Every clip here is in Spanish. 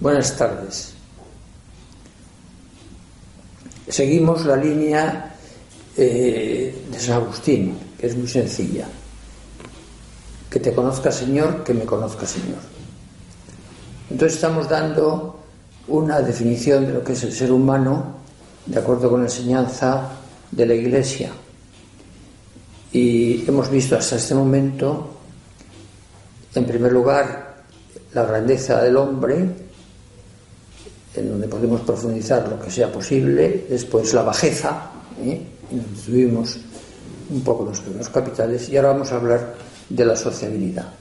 Buenas tardes. Seguimos la línea eh, de San Agustín, que es muy sencilla. Que te conozca Señor, que me conozca Señor. Entonces estamos dando una definición de lo que es el ser humano de acuerdo con la enseñanza de la Iglesia. Y hemos visto hasta este momento, en primer lugar, la grandeza del hombre, en donde podemos profundizar lo que sea posible, después la bajeza, ¿eh? y nos un poco los primeros capitales, y ahora vamos a hablar de la sociabilidad.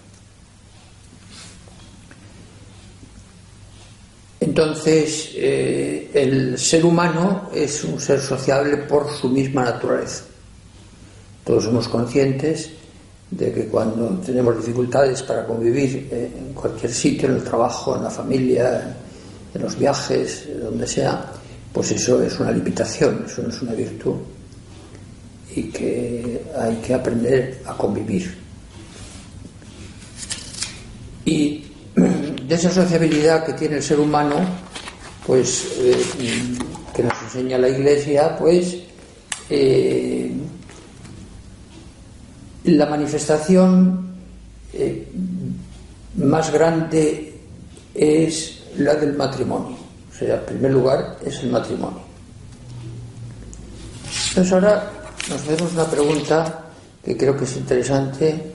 Entonces, eh, el ser humano es un ser sociable por su misma naturaleza. Todos somos conscientes de que cuando tenemos dificultades para convivir en cualquier sitio, en el trabajo, en la familia, en los viajes, donde sea, pues eso es una limitación, eso no es una virtud y que hay que aprender a convivir. Y de esa sociabilidad que tiene el ser humano, pues eh, que nos enseña la Iglesia, pues eh, la manifestación eh, más grande es la del matrimonio. O sea, en primer lugar es el matrimonio. Entonces ahora nos hacemos una pregunta que creo que es interesante.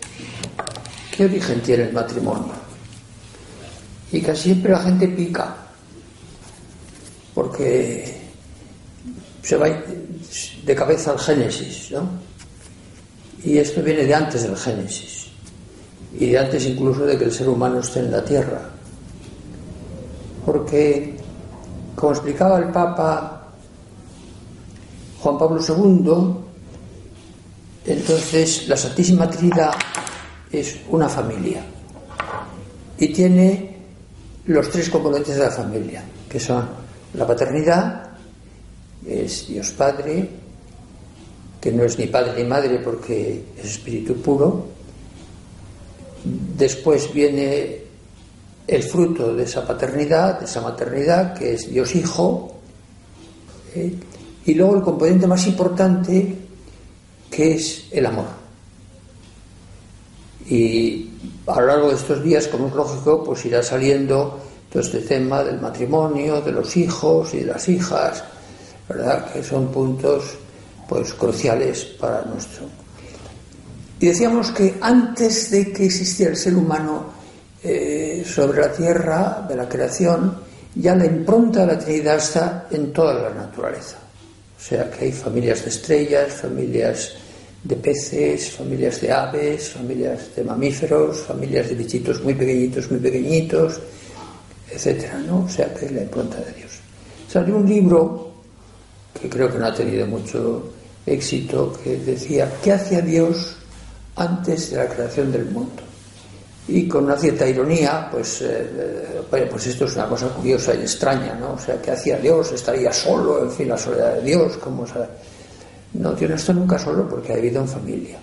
¿Qué origen tiene el matrimonio? Y casi siempre la gente pica, porque se va de cabeza al Génesis, ¿no? Y esto viene de antes del Génesis, y de antes incluso de que el ser humano esté en la tierra porque, como explicaba el Papa Juan Pablo II, entonces la Santísima Trinidad es una familia y tiene los tres componentes de la familia, que son la paternidad, es Dios Padre, que no es ni padre ni madre porque es espíritu puro. Después viene el fruto de esa paternidad, de esa maternidad, que es Dios Hijo, ¿eh? y luego el componente más importante, que es el amor. Y a lo largo de estos días, como es lógico, pues irá saliendo todo este tema del matrimonio, de los hijos y de las hijas, ¿verdad? Que son puntos pues cruciales para nuestro. Y decíamos que antes de que existiera el ser humano, eh, sobre la tierra de la creación, ya la impronta de la Trinidad está en toda la naturaleza. O sea que hay familias de estrellas, familias de peces, familias de aves, familias de mamíferos, familias de bichitos muy pequeñitos, muy pequeñitos, etcétera, ¿no? O sea que es la impronta de Dios. Salió un libro que creo que no ha tenido mucho éxito, que decía, ¿qué hacía Dios antes de la creación del mundo? Y con una cierta ironía, pues, eh, pues esto es una cosa curiosa y extraña, ¿no? O sea, ¿qué hacía Dios? ¿Estaría solo? En fin, la soledad de Dios, ¿cómo se... No, Dios no está nunca solo porque ha vivido en familia.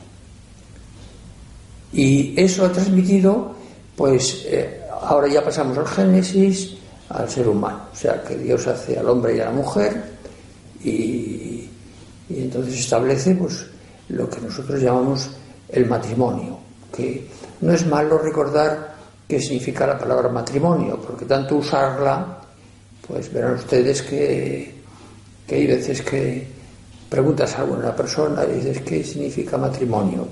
Y eso ha transmitido, pues, eh, ahora ya pasamos al Génesis, al ser humano. O sea, que Dios hace al hombre y a la mujer y, y entonces establece, pues, lo que nosotros llamamos el matrimonio, que no es malo recordar qué significa la palabra matrimonio, porque tanto usarla, pues verán ustedes que, hay veces que preguntas a alguna persona y dices qué significa matrimonio,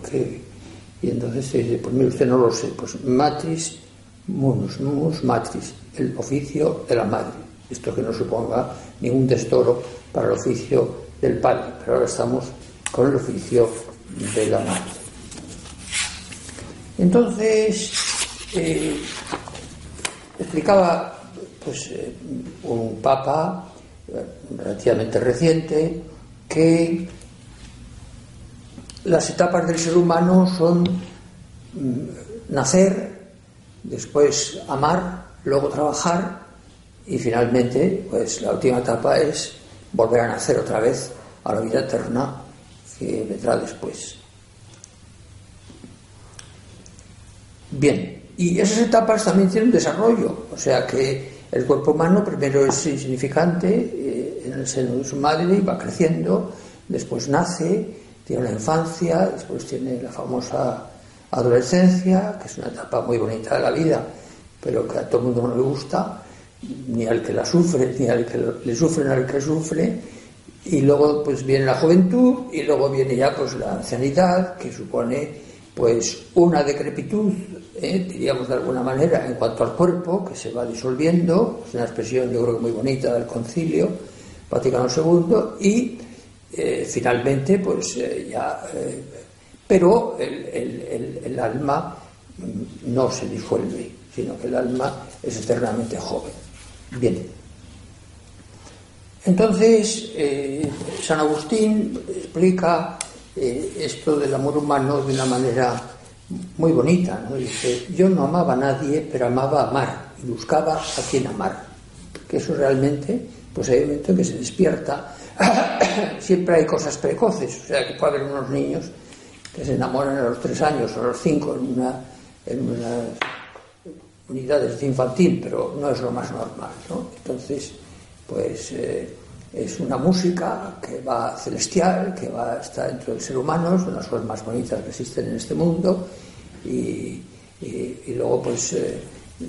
y entonces dice, pues mire usted no lo sé, pues matris, munus, munus matris, el oficio de la madre. Esto que no suponga ningún destoro para el oficio del padre, pero ahora estamos con el oficio de la madre. Entonces, eh, explicaba pues, eh, un papa eh, relativamente reciente que las etapas del ser humano son mm, nacer, después amar, luego trabajar y finalmente, pues la última etapa es volver a nacer otra vez a la vida eterna que vendrá después. Bien, y esas etapas también tienen desarrollo, o sea que el cuerpo humano primero es insignificante eh, en el seno de su madre y va creciendo, después nace, tiene la infancia, después tiene la famosa adolescencia, que es una etapa muy bonita de la vida, pero que a todo el mundo no le gusta, ni al que la sufre, ni al que le sufre, ni al que sufre, y luego pues viene la juventud y luego viene ya pues la ancianidad, que supone pues una decrepitud, ¿eh? diríamos de alguna manera, en cuanto al cuerpo, que se va disolviendo, es una expresión yo creo que muy bonita del concilio Vaticano II, y eh, finalmente pues eh, ya... pero el, alma no se disuelve, sino que el alma es eternamente joven. Bien. Entonces, San Agustín explica eh, esto del amor humano de una manera muy bonita. ¿no? Dice, yo no amaba a nadie, pero amaba amar y buscaba a quien amar. Que eso realmente, pues hay un momento en que se despierta. Siempre hay cosas precoces, o sea que puede haber unos niños que se enamoran a los tres años o a los cinco en una, en una unidades de infantil, pero no es lo más normal. ¿no? Entonces, pues eh, es una música que va celestial, que va a estar dentro del ser humano, son las cosas más bonitas que existen en este mundo. Y, luego, pues, eh,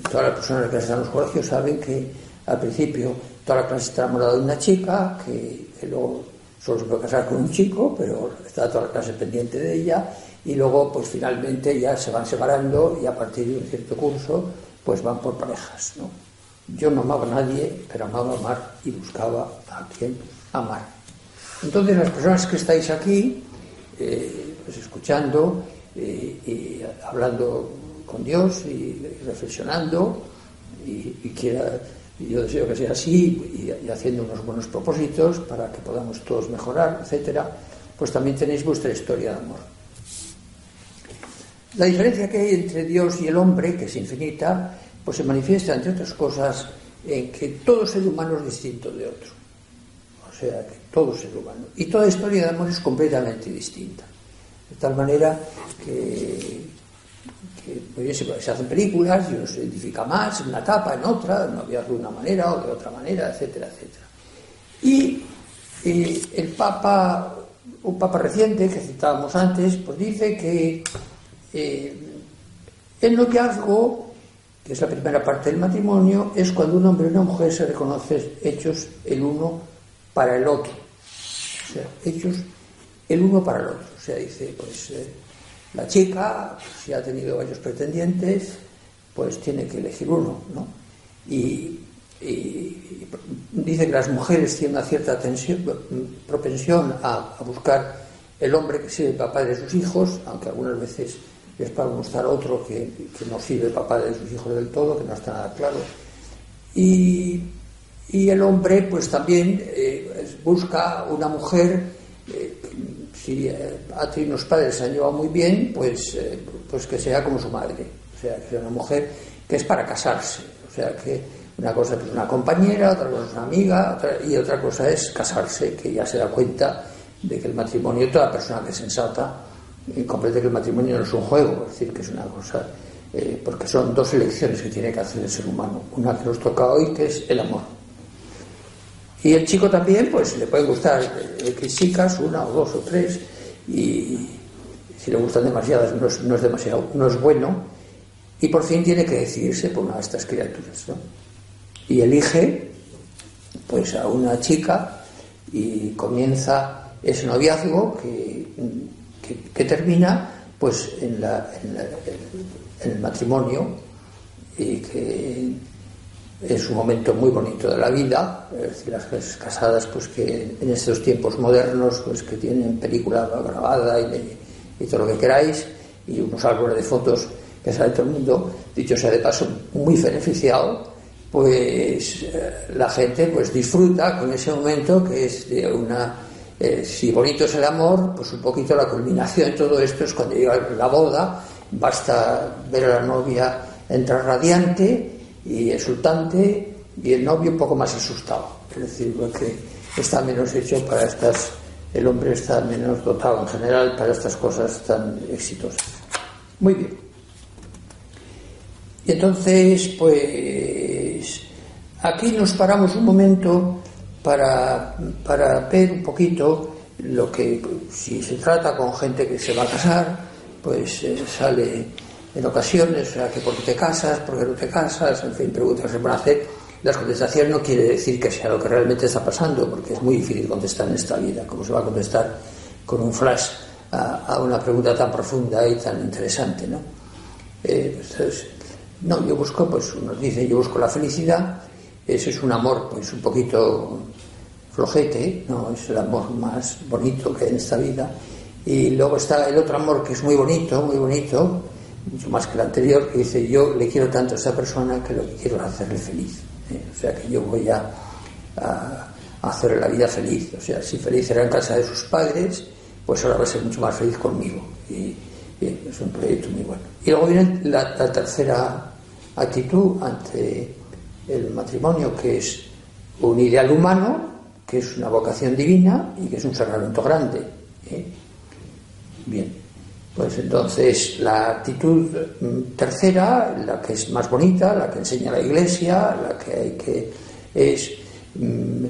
todas las personas que están en los colegios saben que al principio toda la clase está enamorada de una chica, que, luego solo se puede casar con un chico, pero está toda la clase pendiente de ella. Y luego, pues finalmente ya se van separando y a partir de un cierto curso, pues van por parejas, ¿no? Yo no amaba a nadie, pero amaba amar y buscaba a quien amar. Entonces las personas que estáis aquí, eh, pues escuchando eh, y hablando con Dios y, reflexionando, y, quiera, yo deseo que sea así, y, haciendo unos buenos propósitos para que podamos todos mejorar, etcétera, pues también tenéis vuestra historia de amor. La diferencia que hay entre Dios y el hombre, que es infinita, pues se manifiesta, entre otras cosas, en que todo ser humano es distinto de otro. O sea, que todo ser humano. Y toda historia de amor es completamente distinta. De tal manera que, que se, hacen películas y uno se identifica más en una etapa, en otra, no había de una manera o de otra manera, etcétera, etcétera. Y el Papa, un Papa reciente que citábamos antes, pues dice que eh, el noviazgo que es la primera parte del matrimonio, es cuando un hombre y una mujer se reconocen hechos el uno para el otro. O sea, hechos el uno para el otro. O sea, dice, pues eh, la chica, si ha tenido varios pretendientes, pues tiene que elegir uno, ¿no? Y, dice que las mujeres tienen una cierta tensión, propensión a, buscar el hombre que el papá de sus hijos, aunque algunas veces es para mostrar otro que, no sirve papá de sus hijos del todo, que no está nada claro. Y, el hombre, pues también eh, busca una mujer, eh, si eh, ha tenido unos padres se han llevado muy bien, pues, pues que sea como su madre, o sea, que sea una mujer que es para casarse, o sea, que una cosa es una compañera, otra cosa es una amiga, y otra cosa es casarse, que ya se da cuenta de que el matrimonio, toda persona que es sensata, y comprende que el matrimonio no es un juego, es decir, que es una cosa, eh, porque son dos elecciones que tiene que hacer el ser humano. Una que nos toca hoy, que es el amor. Y el chico también, pues le pueden gustar eh, que chicas, una o dos o tres, y si le gustan demasiadas no es, no es demasiado, no es bueno, y por fin tiene que decidirse por una de estas criaturas. ¿no? Y elige pues a una chica y comienza ese noviazgo que que, termina pues en, el matrimonio y que es un momento muy bonito de la vida, es las casadas pues que en estos tiempos modernos pues que tienen película grabada y, y todo lo que queráis y unos álbumes de fotos que sale todo el mundo, dicho sea de paso, muy beneficiado, pues eh, la gente pues disfruta con ese momento que es de una eh, si bonito es el amor, pues un poquito la culminación de todo esto es cuando llega la boda, basta ver a la novia entrar radiante y exultante y el novio un poco más asustado. Es decir, porque está menos hecho para estas, el hombre está menos dotado en general para estas cosas tan exitosas. Muy bien. Y entonces, pues, aquí nos paramos un momento para, para ver un poquito lo que, si se trata con gente que se va a casar, pues eh, sale en ocasiones, o sea, por qué te casas, por qué no te casas, en fin, preguntas se van a hacer. La contestación no quiere decir que sea lo que realmente está pasando, porque es muy difícil contestar en esta vida, como se va a contestar con un flash a, una pregunta tan profunda y tan interesante, ¿no? Eh, entonces, no, yo busco, pues nos dice, yo busco la felicidad, ese es un amor, pues un poquito flojete, no es el amor más bonito que hay en esta vida. Y luego está el otro amor que es muy bonito, muy bonito, mucho más que el anterior, que dice yo le quiero tanto a esta persona que lo que quiero es hacerle feliz. ¿eh? O sea que yo voy a, a, hacerle la vida feliz. O sea, si feliz era en casa de sus padres, pues ahora va a ser mucho más feliz conmigo. Y, es un proyecto muy bueno. Y luego viene la, la tercera actitud ante el matrimonio, que es un ideal humano, que es una vocación divina y que es un sacramento grande. ¿eh? Bien, pues entonces la actitud mm, tercera, la que es más bonita, la que enseña la Iglesia, la que hay que es mm,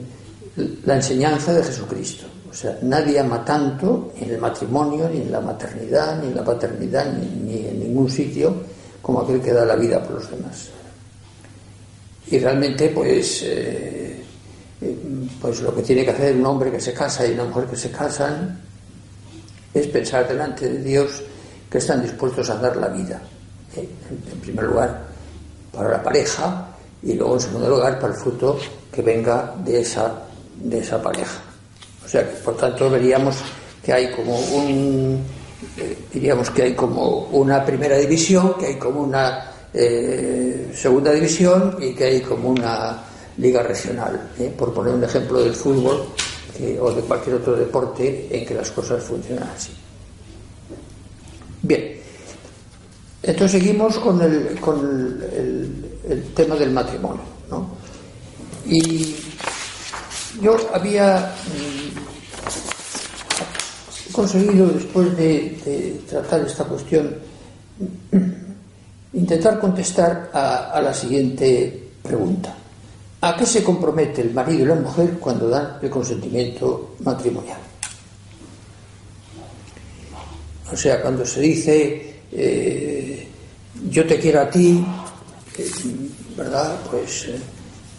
la enseñanza de Jesucristo. O sea, nadie ama tanto en el matrimonio, ni en la maternidad, ni en la paternidad, ni, en ningún sitio como aquel que da la vida por los demás. Y realmente, pues eh, pues lo que tiene que hacer un hombre que se casa y una mujer que se casan es pensar delante de Dios que están dispuestos a dar la vida. ¿eh? En primer lugar, para la pareja y luego, en segundo lugar, para el fruto que venga de esa, de esa pareja. O sea que, por tanto, veríamos que hay como un. Eh, diríamos que hay como una primera división, que hay como una eh, segunda división y que hay como una liga regional, ¿eh? por poner un ejemplo del fútbol o de cualquier otro deporte en que las cosas funcionan así. Bien, entonces seguimos con el, con tema del matrimonio. ¿no? Y yo había mm, conseguido, después de, tratar esta cuestión, intentar contestar a la siguiente pregunta. ¿A qué se compromete el marido y la mujer cuando dan el consentimiento matrimonial? O sea, cuando se dice eh, yo te quiero a ti, eh, ¿verdad? Pues eh,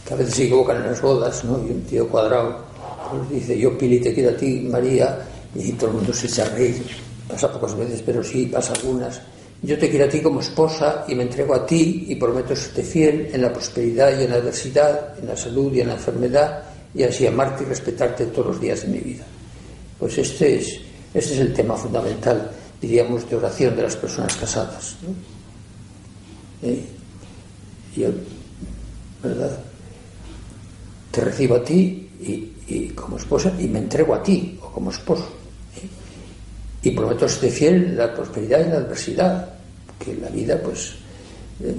que a veces se equivocan en las bodas, ¿no? Y un tío cuadrado pues dice yo Pili te quiero a ti, María, y todo el mundo se echa a reír. Pasa pocas veces, pero sí, pasa algunas. Yo te quiero a ti como esposa y me entrego a ti y prometo serte fiel en la prosperidad y en la adversidad, en la salud y en la enfermedad, y así amarte y respetarte todos los días de mi vida. Pues este es, este es el tema fundamental, diríamos, de oración de las personas casadas. ¿Eh? Yo, ¿verdad? Te recibo a ti y, como esposa y me entrego a ti o como esposo. ¿eh? y prometo ser fiel en la prosperidad y en la adversidad, que la vida, pues. Eh,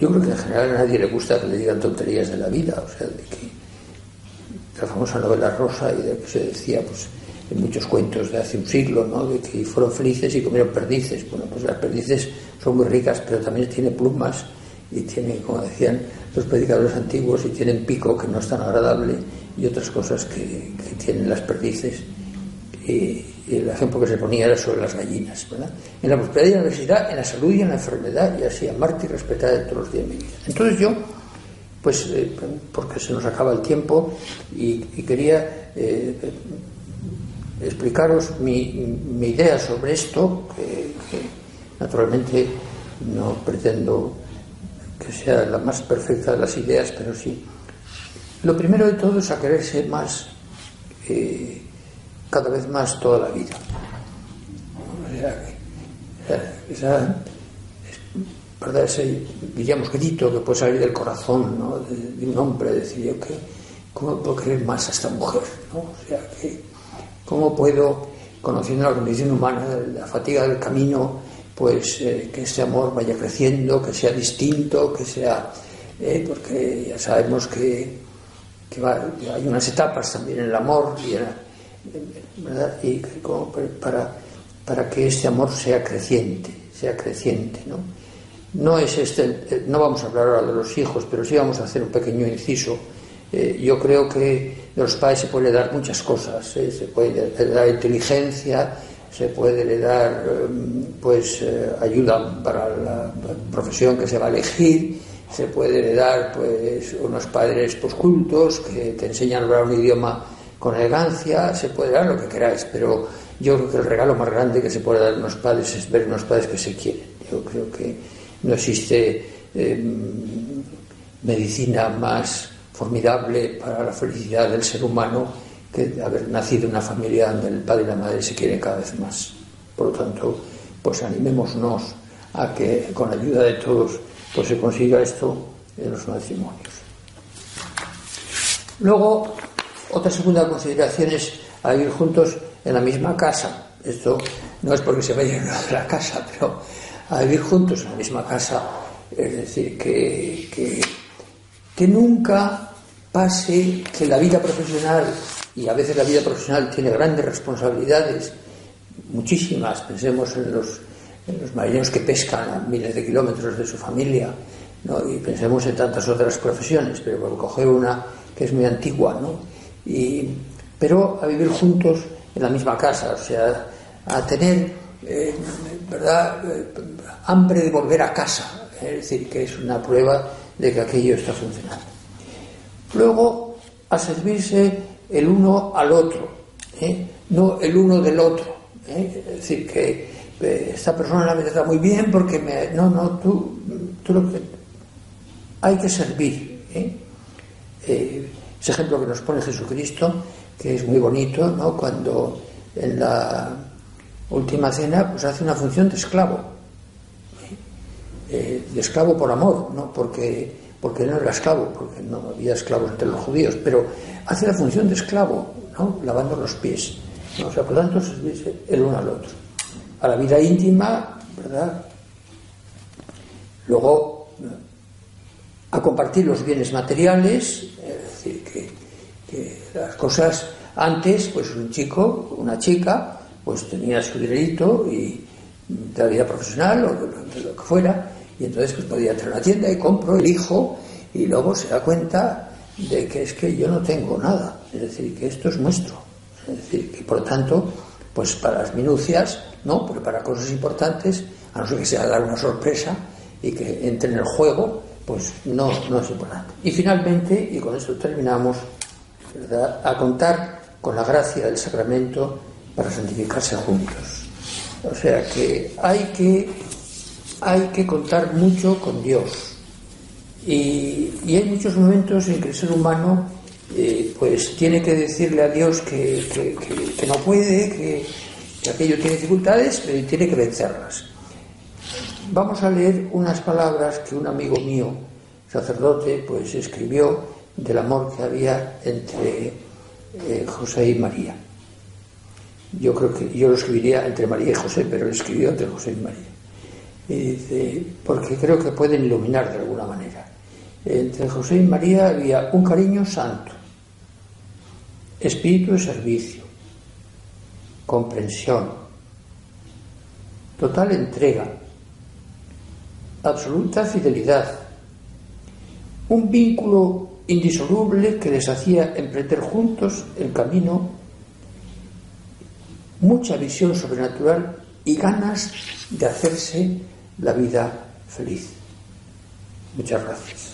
yo creo que en general a nadie le gusta que le digan tonterías de la vida, o sea, de que la famosa novela rosa y de que se decía, pues, en muchos cuentos de hace un siglo, ¿no? De que fueron felices y comieron perdices. Bueno, pues las perdices son muy ricas, pero también tienen plumas y tienen, como decían los predicadores antiguos, y tienen pico que no es tan agradable y otras cosas que, que tienen las perdices y, el ejemplo que se ponía era sobre las gallinas, ¿verdad? En la prosperidad y en la necesidad, en la salud y en la enfermedad, y así amarte y respetar todos los días de mi vida. Entonces yo, pues, eh, porque se nos acaba el tiempo, y, quería eh, explicaros mi, idea sobre esto, que, naturalmente no pretendo que sea la más perfecta de las ideas, pero sí. Lo primero de todo es a quererse más, eh, cada vez más toda la vida. esa, ¿verdad? ese, diríamos, grito que puede salir del corazón ¿no? de, un hombre, decir yo que, ¿cómo puedo querer más a esta mujer? ¿no? O sea, que, ¿cómo puedo, conociendo la condición humana, la fatiga del camino, pues eh, que ese amor vaya creciendo, que sea distinto, que sea, eh, porque ya sabemos que, hay unas etapas también en el amor y, ¿verdad? y como para, para que este amor sea creciente, sea creciente, ¿no? No es este, eh, no vamos a hablar ahora de los hijos, pero sí vamos a hacer un pequeño inciso. yo creo que de los padres se puede dar muchas cosas, se puede dar inteligencia, se puede dar em, pues eh, ayuda para la profesión que se va a elegir, se puede dar pues unos padres pues cultos que te enseñan a hablar un idioma con elegancia, se puede dar lo que queráis, pero yo creo que el regalo más grande que se puede dar a unos padres es ver unos padres que se quieren. Yo creo que no existe em, medicina más formidable para la felicidad del ser humano que haber nacido en una familia donde el padre y la madre se quieren cada vez más. Por lo tanto, pues animémonos a que con la ayuda de todos pues se consiga esto en los matrimonios. Luego, otra segunda consideración es a vivir juntos en la misma casa. Esto no es porque se vayan a la casa, pero a vivir juntos en la misma casa, es decir, que, que, nunca pase que la vida profesional y a veces la vida profesional tiene grandes responsabilidades, muchísimas, pensemos en los, en marineros que pescan a miles de kilómetros de su familia, ¿no? y pensemos en tantas otras profesiones, pero por coger una que es muy antigua, ¿no? Y, pero a vivir juntos en la misma casa, o sea, a tener, eh, ¿verdad?, eh, hambre de volver a casa, es decir, que es una prueba de que aquello está funcionando. Luego, a servirse el uno al otro, ¿eh? no el uno del otro. Es decir, que esta persona me está muy bien porque me... No, no, tú, tú lo que... Hay que servir. Ese ejemplo que nos pone Jesucristo, que es muy bonito, ¿no? Cuando en la última cena pues hace una función de esclavo. de esclavo por amor, ¿no? Porque porque no era esclavo, porque no había esclavos entre los judíos, pero hace la función de esclavo, ¿no? lavando los pies. O sea, por tanto, el uno al otro. A la vida íntima, ¿verdad? Luego, a compartir los bienes materiales, es decir, que, las cosas antes, pues un chico, una chica, pues tenía su dinerito y de la vida profesional o de lo que fuera, y entonces pues podía entrar a una tienda y compro, hijo y luego se da cuenta de que es que yo no tengo nada, es decir, que esto es nuestro. Es decir, que por tanto, pues para las minucias, no, pero para cosas importantes, a no ser que sea dar una sorpresa y que entre en el juego, pues no, no es importante. Y finalmente, y con esto terminamos, a contar con la gracia del sacramento para santificarse juntos. O sea que hay que hay que contar mucho con Dios. Y, hay muchos momentos en que el ser humano eh, pues tiene que decirle a Dios que, no puede, que, aquello tiene dificultades, pero tiene que vencerlas. Vamos a leer unas palabras que un amigo mío, sacerdote, pues escribió del amor que había entre eh, José y María. Yo creo que yo lo escribiría entre María y José, pero él escribió entre José y María dice, porque creo que pueden iluminar de alguna manera. Entre José y María había un cariño santo, espíritu de servicio, comprensión, total entrega, absoluta fidelidad, un vínculo indisoluble que les hacía emprender juntos el camino, mucha visión sobrenatural y ganas de hacerse la vida feliz. Muchas gracias.